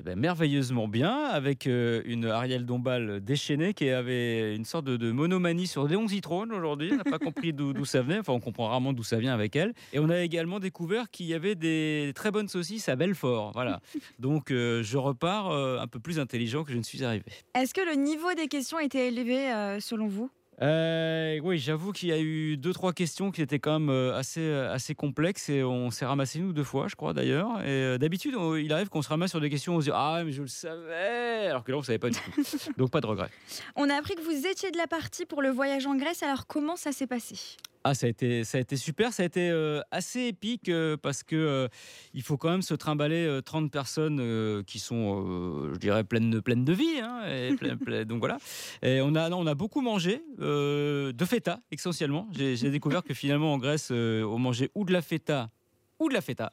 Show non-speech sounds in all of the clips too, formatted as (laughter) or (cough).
Eh ben, merveilleusement bien, avec euh, une Ariel Dombal déchaînée qui avait une sorte de, de monomanie sur Léon Zitrone aujourd'hui. On n'a pas compris d'où ça venait. Enfin, on comprend rarement d'où ça vient avec elle. Et on a également découvert qu'il y avait des très bonnes saucisses à Belfort. Voilà. (laughs) Donc, euh, je repars euh, un peu plus intelligent que je ne suis arrivé. Est-ce que le niveau des questions était élevé selon vous? Euh, oui, j'avoue qu'il y a eu deux trois questions qui étaient quand même euh, assez assez complexes et on s'est ramassé nous deux fois, je crois d'ailleurs. Et euh, d'habitude, il arrive qu'on se ramasse sur des questions, on se dit ah mais je le savais, alors que là on savait pas du tout. (laughs) Donc pas de regret. On a appris que vous étiez de la partie pour le voyage en Grèce, alors comment ça s'est passé? Ah, ça a été, ça a été super, ça a été euh, assez épique euh, parce que euh, il faut quand même se trimballer euh, 30 personnes qui sont, je dirais, pleines de, pleines de vie. hein, et (laughs) donc voilà. Et on a, on a beaucoup mangé de feta essentiellement. J'ai découvert que finalement en Grèce, on mangeait ou de la feta ou de la feta.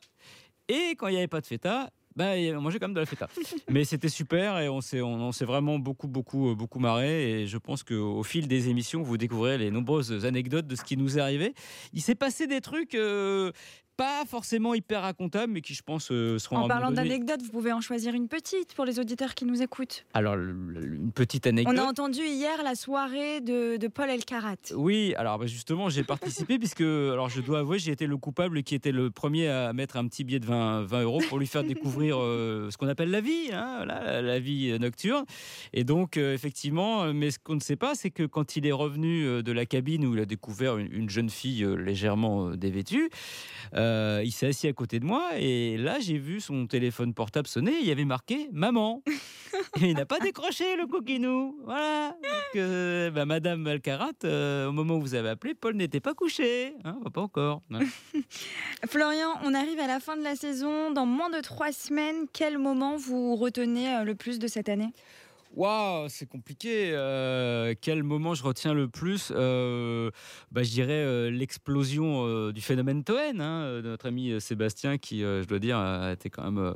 Et quand il n'y avait pas de feta, bah, on mangeait quand même de la feta. (laughs) Mais c'était super et on s'est, on, on s'est vraiment beaucoup, beaucoup, euh, beaucoup marré. Et je pense qu'au fil des émissions, vous découvrirez les nombreuses anecdotes de ce qui nous est arrivé. Il s'est passé des trucs euh, pas forcément hyper racontables, mais qui, je pense, euh, seront. En parlant d'anecdotes, vous pouvez en choisir une petite pour les auditeurs qui nous écoutent. Alors, une petite anecdote. On a entendu hier la soirée de, de Paul Elkarat. Oui, alors bah, justement, j'ai participé (laughs) puisque, alors je dois avouer, j'ai été le coupable qui était le premier à mettre un petit billet de 20, 20 euros pour lui faire (laughs) découvrir euh, ce qu'on appelle la vie, hein, la, la vie nocturne. Et donc, euh, effectivement, euh, mais ce qu'on ne sait pas, c'est que quand il est revenu euh, de la cabine où il a découvert une, une jeune fille euh, légèrement euh, dévêtue, euh, il s'est assis à côté de moi et là, j'ai vu son téléphone portable sonner. Il y avait marqué maman. (laughs) Il n'a pas décroché le coquinou. Voilà. Euh, bah, Madame Alcarat, euh, au moment où vous avez appelé, Paul n'était pas couché. Hein, pas encore. (laughs) Florian, on arrive à la fin de la saison. Dans moins de trois semaines, quel moment vous retenez euh, le plus de cette année? Waouh, c'est compliqué. Euh, quel moment je retiens le plus Euh, bah, Je dirais euh, l'explosion du phénomène Toen, hein, de notre ami Sébastien, qui, je dois dire, a été quand même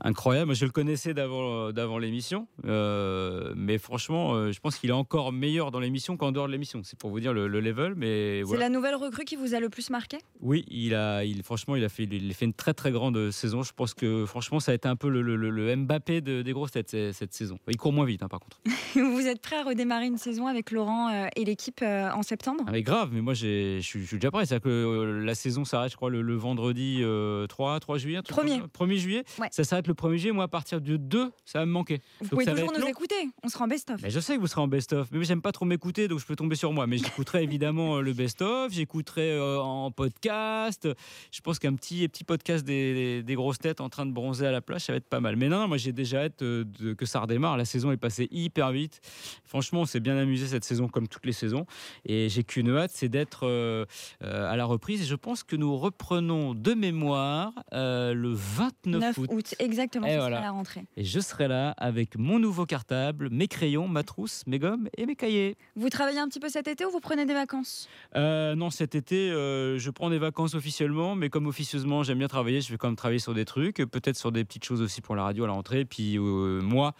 incroyable. Je le connaissais d'avant, d'avant l'émission, mais franchement, je pense qu'il est encore meilleur dans l'émission qu'en dehors de l'émission. C'est pour vous dire le, le level, mais C'est la nouvelle recrue qui vous a le plus marqué? Oui, il a, il, franchement, il a, fait, il a fait une très très grande saison. Je pense que franchement, ça a été un peu le, le- le- le Mbappé de- des grosses têtes cette, cette saison. Il court moins vite, hein, par contre. (laughs) Vous êtes prêt à redémarrer une saison avec Laurent euh, et l'équipe euh, en septembre? Ah, mais grave, mais moi j'ai- je suis déjà prêt. C'est-à-dire que euh, la saison s'arrête, je crois, le, le vendredi euh, 3, 3 juillet. un truc Premier. comme ça. 1er juillet. Ouais. Ça s'arrête le 1er juillet. Moi, à partir du 2, ça va me manquer. Vous Donc pouvez toujours nous long. écouter, on sera en best-of. Je sais que vous serez en best-of, mais j'aime pas trop m'écouter, donc je peux tomber sur moi. Mais j'écouterai (laughs) évidemment le best-of, j'écouterai en podcast. Je pense qu'un petit, petit podcast des, des- des grosses têtes en train de bronzer à la plage, ça va être pas mal. Mais non, non, moi j'ai déjà hâte de- que ça redémarre. La saison est passée hyper vite. Franchement, on s'est bien amusé cette saison, comme toutes les saisons. Et j'ai qu'une hâte, c'est d'être euh, euh, à la reprise. Et je pense que nous reprenons de mémoire euh, le 29 9 août. août, exactement, Et voilà. sera la rentrée. Et je serai là avec mon nouveau cartable, mes crayons, ma trousse, mes gommes et mes cahiers. Vous travaillez un petit peu cet été ou vous prenez des vacances? Non, cet été, je prends des vacances officiellement, mais comme officieusement j'aime bien travailler, je vais quand même travailler sur des trucs, peut-être sur des petites choses aussi pour la radio à la rentrée. Puis moi,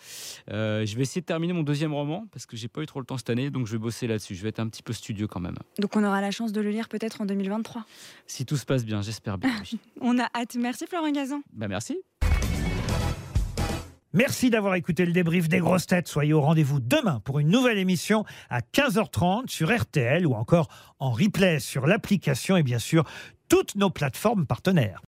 je vais essayer de terminer mon deuxième roman parce que j'ai pas eu trop le temps cette année, donc je vais bosser là-dessus. Je vais être un petit peu studio quand même. Donc on aura la chance de le lire peut-être en 2023. Si tout se passe bien, j'espère bien. oui. (laughs) On a hâte. Merci Florent Gazan. bah merci. Merci d'avoir écouté le débrief des grosses têtes. Soyez au rendez-vous demain pour une nouvelle émission à 15h30 sur RTL ou encore en replay sur l'application et bien sûr toutes nos plateformes partenaires.